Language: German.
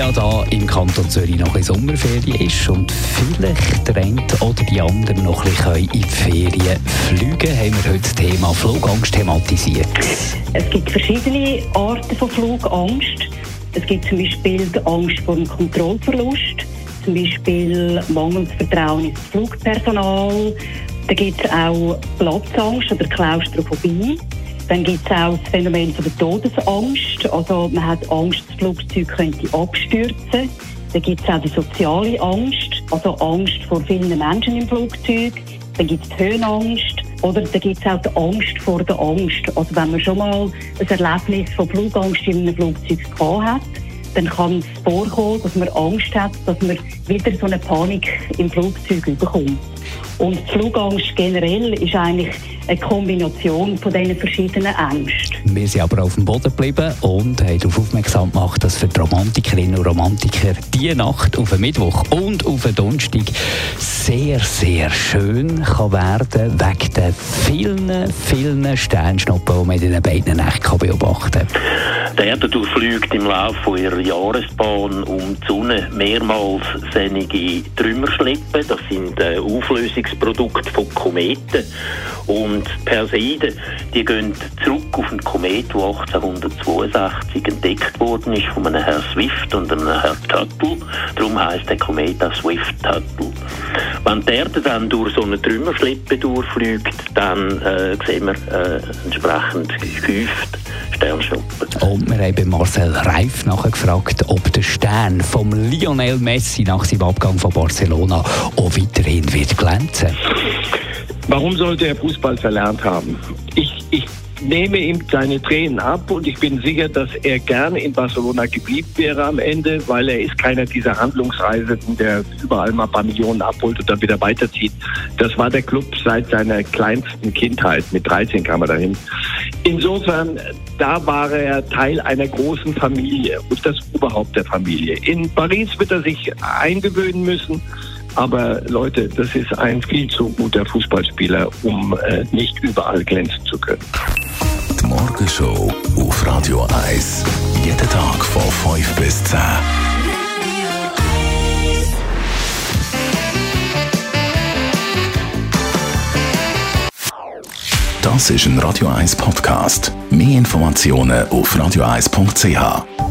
Ja da im Kanton Zürich noch ein Sommerferien ist und vielleicht drängt oder die anderen noch ein bisschen in die Ferien fliegen, haben wir heute das Thema Flugangst thematisiert. Es gibt verschiedene Arten von Flugangst. Es gibt zum Beispiel die Angst vor dem Kontrollverlust, zum Beispiel mangelndes Vertrauen ins Flugpersonal. Da gibt es auch Platzangst oder Klaustrophobie. Dann gibt es auch das Phänomen der Todesangst. Also man hat Angst, das Flugzeug könnte abstürzen. Dann gibt es auch die soziale Angst, also Angst vor vielen Menschen im Flugzeug. Dann gibt es die Höhenangst. Oder dann gibt es auch die Angst vor der Angst. Also wenn man schon mal ein Erlebnis von Flugangst in einem Flugzeug gehabt hat, dann kann es vorkommen, dass man Angst hat, dass man wieder so eine Panik im Flugzeug bekommt. Und Flugangst generell ist eigentlich eine Kombination von diesen verschiedenen Ängsten. Wir sind aber auf dem Boden geblieben und haben darauf aufmerksam gemacht, dass für die Romantikerinnen und Romantiker die Nacht auf den Mittwoch und auf den Donnerstag sehr, sehr schön kann werden wegen den vielen, vielen Sternschnuppen, die man in den beiden Nächten beobachten kann. Die Erde durchfliegt im Laufe ihrer Jahresbahn um die Sonne mehrmals sehnige Trümmerschlippen. Das sind äh, Auflösungsprodukte von Kometen. Und Perseiden, die gehen zurück auf einen Komet, der 1862 entdeckt worden ist von einem Herrn Swift und einem Herrn Tuttle. Darum heißt der Komet auch Swift-Tuttle. Wenn Erde dann durch so eine Trümmerschlippe durchfliegt, dann äh, sehen wir äh, entsprechend gehäuft Sternschnuppen. Und wir haben Marcel Reif nachgefragt, ob der Stern vom Lionel Messi nach seinem Abgang von Barcelona auch weiterhin wird glänzen. Warum sollte er Fußball verlernt haben? Ich, ich nehme ihm seine Tränen ab und ich bin sicher, dass er gerne in Barcelona geblieben wäre am Ende, weil er ist keiner dieser Handlungsreisenden, der überall mal ein paar Millionen abholt und dann wieder weiterzieht. Das war der Club seit seiner kleinsten Kindheit. Mit 13 kam er dahin. Insofern, da war er Teil einer großen Familie und das Oberhaupt der Familie. In Paris wird er sich eingewöhnen müssen. Aber Leute, das ist ein viel zu guter Fußballspieler, um äh, nicht überall glänzen zu können. Die Morgenshow auf Radio 1. Jeden Tag von 5 bis 10. Das ist ein Radio 1 Podcast. Mehr Informationen auf radio1.ch.